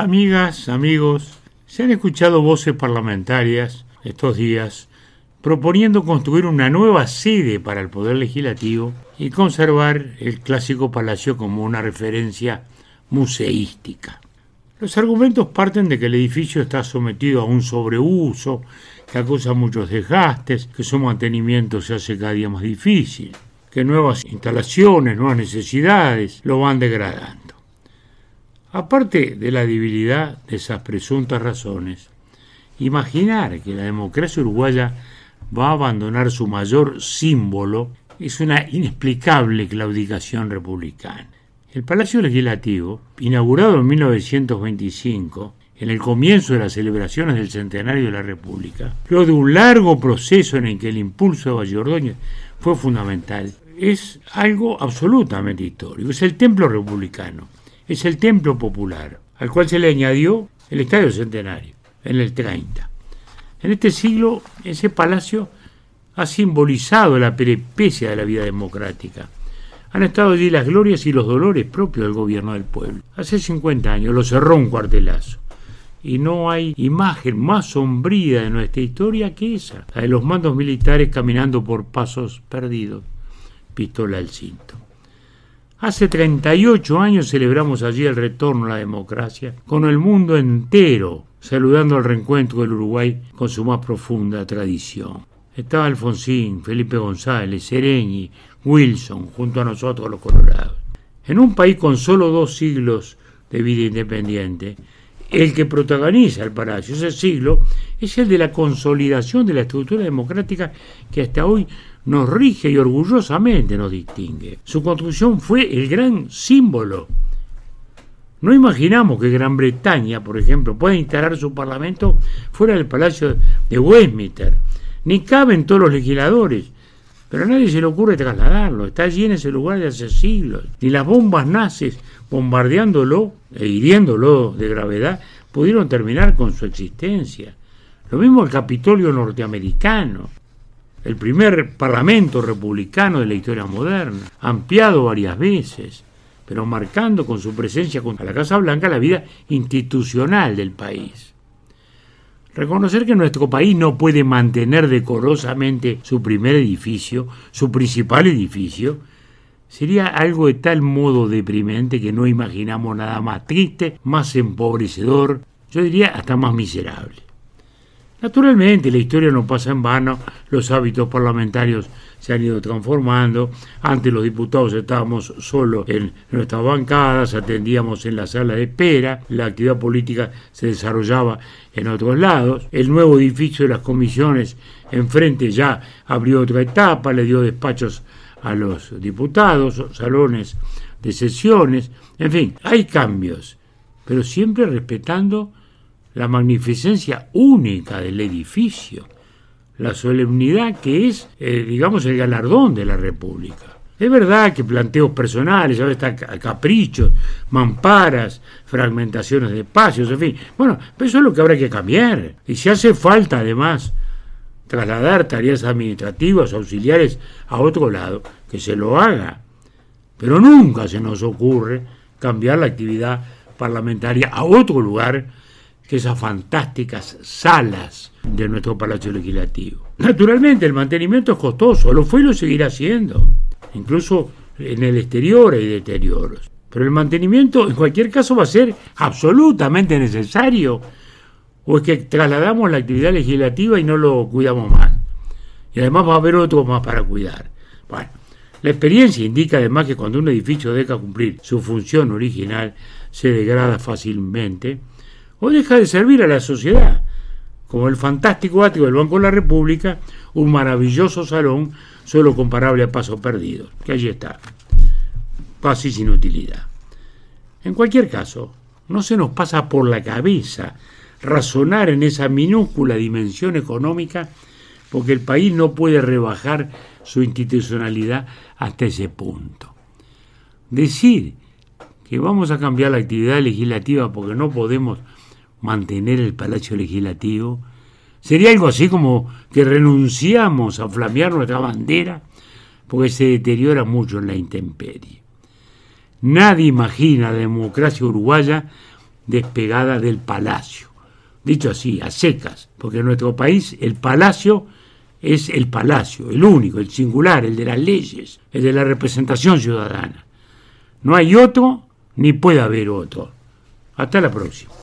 Amigas, amigos, se han escuchado voces parlamentarias estos días proponiendo construir una nueva sede para el Poder Legislativo y conservar el clásico palacio como una referencia museística. Los argumentos parten de que el edificio está sometido a un sobreuso, que acusa muchos desgastes, que su mantenimiento se hace cada día más difícil, que nuevas instalaciones, nuevas necesidades lo van degradando. Aparte de la debilidad de esas presuntas razones, imaginar que la democracia uruguaya va a abandonar su mayor símbolo es una inexplicable claudicación republicana. El Palacio Legislativo, inaugurado en 1925, en el comienzo de las celebraciones del centenario de la República, luego de un largo proceso en el que el impulso de Valle fue fundamental, es algo absolutamente histórico. Es el templo republicano, es el templo popular, al cual se le añadió el Estadio Centenario en el 30. En este siglo, ese palacio ha simbolizado la peripecia de la vida democrática. Han estado allí las glorias y los dolores propios del gobierno del pueblo. Hace 50 años lo cerró un cuartelazo. Y no hay imagen más sombría de nuestra historia que esa, la de los mandos militares caminando por pasos perdidos, pistola al cinto. Hace 38 años celebramos allí el retorno a la democracia, con el mundo entero saludando al reencuentro del Uruguay con su más profunda tradición. Estaba Alfonsín, Felipe González, Sereñi, Wilson, junto a nosotros los colorados. En un país con solo dos siglos de vida independiente, el que protagoniza el Palacio ese siglo es el de la consolidación de la estructura democrática que hasta hoy nos rige y orgullosamente nos distingue. Su construcción fue el gran símbolo. No imaginamos que Gran Bretaña, por ejemplo, pueda instalar su parlamento fuera del Palacio de Westminster. Ni caben todos los legisladores. Pero a nadie se le ocurre trasladarlo. Está allí en ese lugar de hace siglos. Ni las bombas nazis bombardeándolo e hiriéndolo de gravedad pudieron terminar con su existencia. Lo mismo el Capitolio norteamericano, el primer parlamento republicano de la historia moderna, ampliado varias veces, pero marcando con su presencia contra la Casa Blanca la vida institucional del país. Reconocer que nuestro país no puede mantener decorosamente su primer edificio, su principal edificio, sería algo de tal modo deprimente que no imaginamos nada más triste, más empobrecedor, yo diría hasta más miserable. Naturalmente, la historia no pasa en vano, los hábitos parlamentarios se han ido transformando. Antes los diputados estábamos solo en nuestras bancadas, atendíamos en la sala de espera, la actividad política se desarrollaba en otros lados. El nuevo edificio de las comisiones enfrente ya abrió otra etapa, le dio despachos a los diputados, salones de sesiones, en fin, hay cambios, pero siempre respetando la magnificencia única del edificio, la solemnidad que es, eh, digamos, el galardón de la República. Es verdad que planteos personales, a veces caprichos, mamparas, fragmentaciones de espacios, en fin. Bueno, pero eso es lo que habrá que cambiar. Y si hace falta, además, trasladar tareas administrativas, auxiliares a otro lado, que se lo haga. Pero nunca se nos ocurre cambiar la actividad parlamentaria a otro lugar esas fantásticas salas de nuestro Palacio Legislativo. Naturalmente, el mantenimiento es costoso, lo fue y lo seguirá siendo. Incluso en el exterior hay deterioros. Pero el mantenimiento, en cualquier caso, va a ser absolutamente necesario. O es que trasladamos la actividad legislativa y no lo cuidamos más. Y además va a haber otro más para cuidar. Bueno, la experiencia indica además que cuando un edificio deja cumplir su función original, se degrada fácilmente o deja de servir a la sociedad, como el fantástico atrio del Banco de la República, un maravilloso salón solo comparable a Paso Perdido, que allí está, casi sin utilidad. En cualquier caso, no se nos pasa por la cabeza razonar en esa minúscula dimensión económica porque el país no puede rebajar su institucionalidad hasta ese punto. Decir que vamos a cambiar la actividad legislativa porque no podemos mantener el Palacio Legislativo? ¿Sería algo así como que renunciamos a flamear nuestra bandera porque se deteriora mucho en la intemperie? Nadie imagina la democracia uruguaya despegada del palacio. Dicho así, a secas, porque en nuestro país el palacio es el palacio, el único, el singular, el de las leyes, el de la representación ciudadana. No hay otro ni puede haber otro. Hasta la próxima.